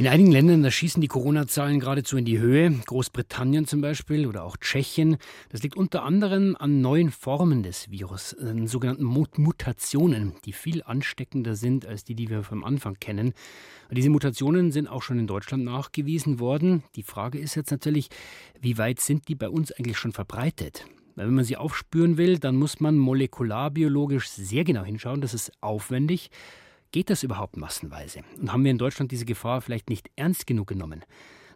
In einigen Ländern, da schießen die Corona-Zahlen geradezu in die Höhe. Großbritannien zum Beispiel oder auch Tschechien. Das liegt unter anderem an neuen Formen des Virus, an sogenannten Mutationen, die viel ansteckender sind als die, die wir vom Anfang kennen. Und diese Mutationen sind auch schon in Deutschland nachgewiesen worden. Die Frage ist jetzt natürlich, wie weit sind die bei uns eigentlich schon verbreitet? Weil wenn man sie aufspüren will, dann muss man molekularbiologisch sehr genau hinschauen. Das ist aufwendig. Geht das überhaupt massenweise? Und haben wir in Deutschland diese Gefahr vielleicht nicht ernst genug genommen?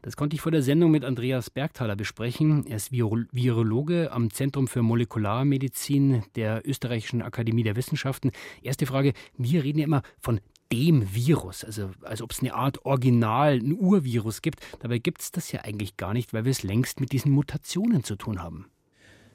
Das konnte ich vor der Sendung mit Andreas Bergthaler besprechen. Er ist Virologe am Zentrum für Molekularmedizin der Österreichischen Akademie der Wissenschaften. Erste Frage, wir reden ja immer von dem Virus, also als ob es eine Art Original, ein Urvirus gibt. Dabei gibt es das ja eigentlich gar nicht, weil wir es längst mit diesen Mutationen zu tun haben.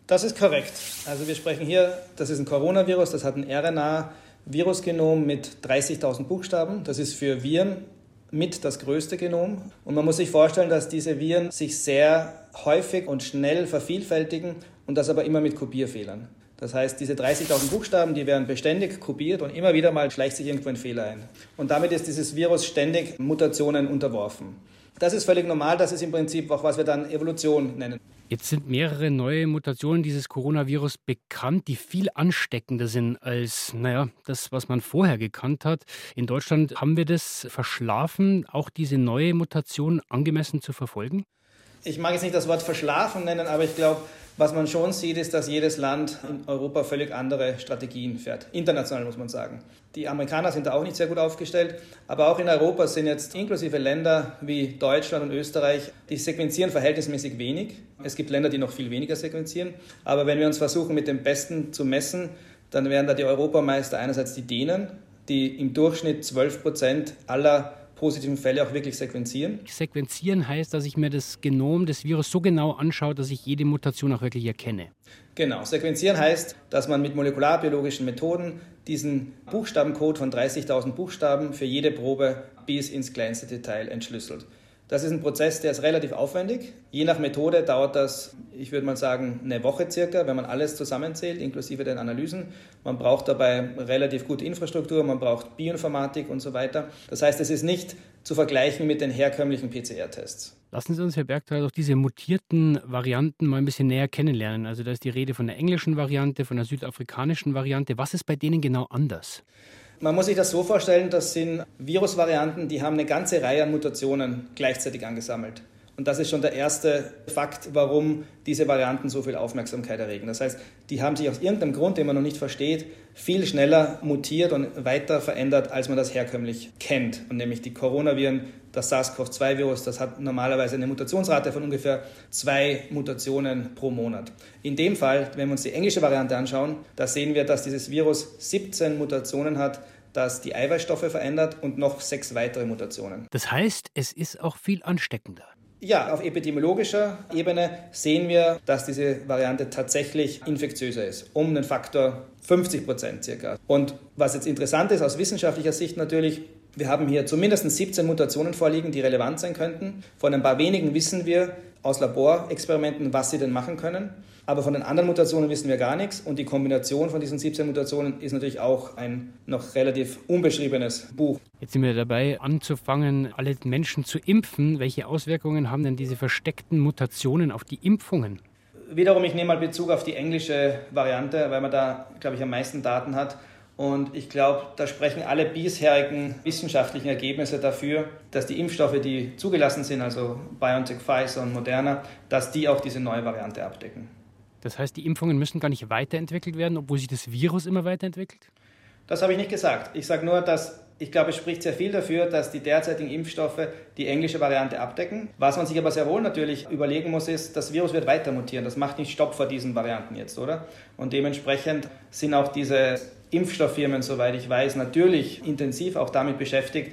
Das ist korrekt. Also wir sprechen hier, das ist ein Coronavirus, das hat ein RNA Virusgenom mit 30.000 Buchstaben. Das ist für Viren mit das größte Genom. Und man muss sich vorstellen, dass diese Viren sich sehr häufig und schnell vervielfältigen und das aber immer mit Kopierfehlern. Das heißt, diese 30.000 Buchstaben, die werden beständig kopiert und immer wieder mal schleicht sich irgendwo ein Fehler ein. Und damit ist dieses Virus ständig Mutationen unterworfen. Das ist völlig normal, das ist im Prinzip auch, was wir dann Evolution nennen. Jetzt sind mehrere neue Mutationen dieses Coronavirus bekannt, die viel ansteckender sind als, naja, das, was man vorher gekannt hat. In Deutschland haben wir das verschlafen, auch diese neue Mutation angemessen zu verfolgen? Ich mag jetzt nicht das Wort verschlafen nennen, aber ich glaube, was man schon sieht, ist, dass jedes Land in Europa völlig andere Strategien fährt. International muss man sagen. Die Amerikaner sind da auch nicht sehr gut aufgestellt, aber auch in Europa sind jetzt inklusive Länder wie Deutschland und Österreich, die sequenzieren verhältnismäßig wenig. Es gibt Länder, die noch viel weniger sequenzieren. Aber wenn wir uns versuchen, mit dem Besten zu messen, dann wären da die Europameister einerseits die Dänen, die im Durchschnitt 12 Prozent aller positiven Fälle auch wirklich sequenzieren. Sequenzieren heißt, dass ich mir das Genom des Virus so genau anschaue, dass ich jede Mutation auch wirklich erkenne. Genau, sequenzieren heißt, dass man mit molekularbiologischen Methoden diesen Buchstabencode von 30.000 Buchstaben für jede Probe bis ins kleinste Detail entschlüsselt. Das ist ein Prozess, der ist relativ aufwendig. Je nach Methode dauert das, ich würde mal sagen, eine Woche circa, wenn man alles zusammenzählt, inklusive den Analysen. Man braucht dabei relativ gute Infrastruktur, man braucht Bioinformatik und so weiter. Das heißt, es ist nicht zu vergleichen mit den herkömmlichen PCR-Tests. Lassen Sie uns, Herr Bergthal, doch diese mutierten Varianten mal ein bisschen näher kennenlernen. Also da ist die Rede von der englischen Variante, von der südafrikanischen Variante. Was ist bei denen genau anders? Man muss sich das so vorstellen, das sind Virusvarianten, die haben eine ganze Reihe an Mutationen gleichzeitig angesammelt. Und das ist schon der erste Fakt, warum diese Varianten so viel Aufmerksamkeit erregen. Das heißt, die haben sich aus irgendeinem Grund, den man noch nicht versteht, viel schneller mutiert und weiter verändert, als man das herkömmlich kennt. Und nämlich die Coronaviren, das SARS-CoV-2-Virus, das hat normalerweise eine Mutationsrate von ungefähr zwei Mutationen pro Monat. In dem Fall, wenn wir uns die englische Variante anschauen, da sehen wir, dass dieses Virus 17 Mutationen hat, das die Eiweißstoffe verändert und noch sechs weitere Mutationen. Das heißt, es ist auch viel ansteckender. Ja, auf epidemiologischer Ebene sehen wir, dass diese Variante tatsächlich infektiöser ist, um einen Faktor 50 Prozent circa. Und was jetzt interessant ist aus wissenschaftlicher Sicht natürlich, wir haben hier zumindest 17 Mutationen vorliegen, die relevant sein könnten. Von ein paar wenigen wissen wir aus Laborexperimenten, was sie denn machen können. Aber von den anderen Mutationen wissen wir gar nichts. Und die Kombination von diesen 17 Mutationen ist natürlich auch ein noch relativ unbeschriebenes Buch. Jetzt sind wir dabei, anzufangen, alle Menschen zu impfen. Welche Auswirkungen haben denn diese versteckten Mutationen auf die Impfungen? Wiederum, ich nehme mal Bezug auf die englische Variante, weil man da, glaube ich, am meisten Daten hat. Und ich glaube, da sprechen alle bisherigen wissenschaftlichen Ergebnisse dafür, dass die Impfstoffe, die zugelassen sind, also BioNTech, Pfizer und Moderna, dass die auch diese neue Variante abdecken. Das heißt, die Impfungen müssen gar nicht weiterentwickelt werden, obwohl sich das Virus immer weiterentwickelt? Das habe ich nicht gesagt. Ich sage nur, dass ich glaube, es spricht sehr viel dafür, dass die derzeitigen Impfstoffe die englische Variante abdecken. Was man sich aber sehr wohl natürlich überlegen muss, ist, das Virus wird weiter mutieren. Das macht nicht Stopp vor diesen Varianten jetzt, oder? Und dementsprechend sind auch diese Impfstofffirmen, soweit ich weiß, natürlich intensiv auch damit beschäftigt,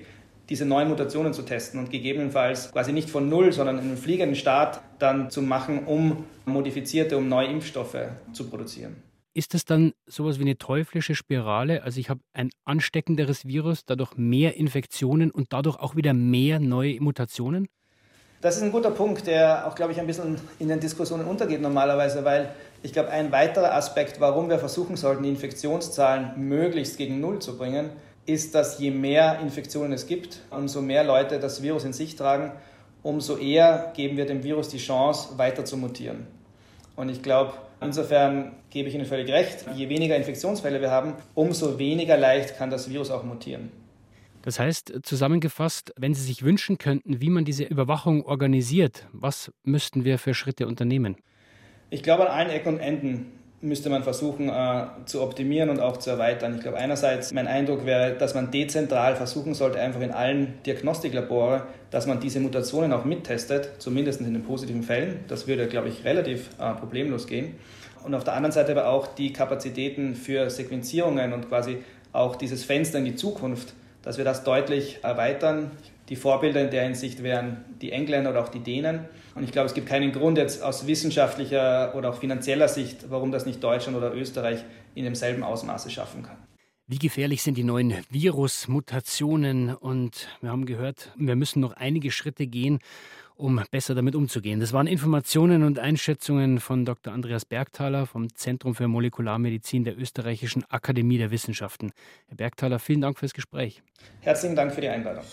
diese neuen Mutationen zu testen und gegebenenfalls quasi nicht von Null, sondern einen fliegenden Start dann zu machen, um modifizierte, um neue Impfstoffe zu produzieren. Ist das dann sowas wie eine teuflische Spirale? Also ich habe ein ansteckenderes Virus, dadurch mehr Infektionen und dadurch auch wieder mehr neue Mutationen? Das ist ein guter Punkt, der auch, glaube ich, ein bisschen in den Diskussionen untergeht normalerweise, weil ich glaube, ein weiterer Aspekt, warum wir versuchen sollten, die Infektionszahlen möglichst gegen Null zu bringen, ist, dass je mehr Infektionen es gibt, umso mehr Leute das Virus in sich tragen, umso eher geben wir dem Virus die Chance, weiter zu mutieren. Und ich glaube, insofern gebe ich Ihnen völlig recht, je weniger Infektionsfälle wir haben, umso weniger leicht kann das Virus auch mutieren. Das heißt, zusammengefasst, wenn Sie sich wünschen könnten, wie man diese Überwachung organisiert, was müssten wir für Schritte unternehmen? Ich glaube, an allen Ecken und Enden müsste man versuchen äh, zu optimieren und auch zu erweitern. Ich glaube, einerseits mein Eindruck wäre, dass man dezentral versuchen sollte, einfach in allen Diagnostiklabore, dass man diese Mutationen auch mittestet, zumindest in den positiven Fällen. Das würde, glaube ich, relativ äh, problemlos gehen. Und auf der anderen Seite aber auch die Kapazitäten für Sequenzierungen und quasi auch dieses Fenster in die Zukunft, dass wir das deutlich erweitern. Die Vorbilder in der Hinsicht wären die Engländer oder auch die Dänen. Und ich glaube, es gibt keinen Grund jetzt aus wissenschaftlicher oder auch finanzieller Sicht, warum das nicht Deutschland oder Österreich in demselben Ausmaße schaffen kann. Wie gefährlich sind die neuen Virusmutationen? Und wir haben gehört, wir müssen noch einige Schritte gehen, um besser damit umzugehen. Das waren Informationen und Einschätzungen von Dr. Andreas Bergthaler vom Zentrum für Molekularmedizin der Österreichischen Akademie der Wissenschaften. Herr Bergthaler, vielen Dank fürs Gespräch. Herzlichen Dank für die Einladung.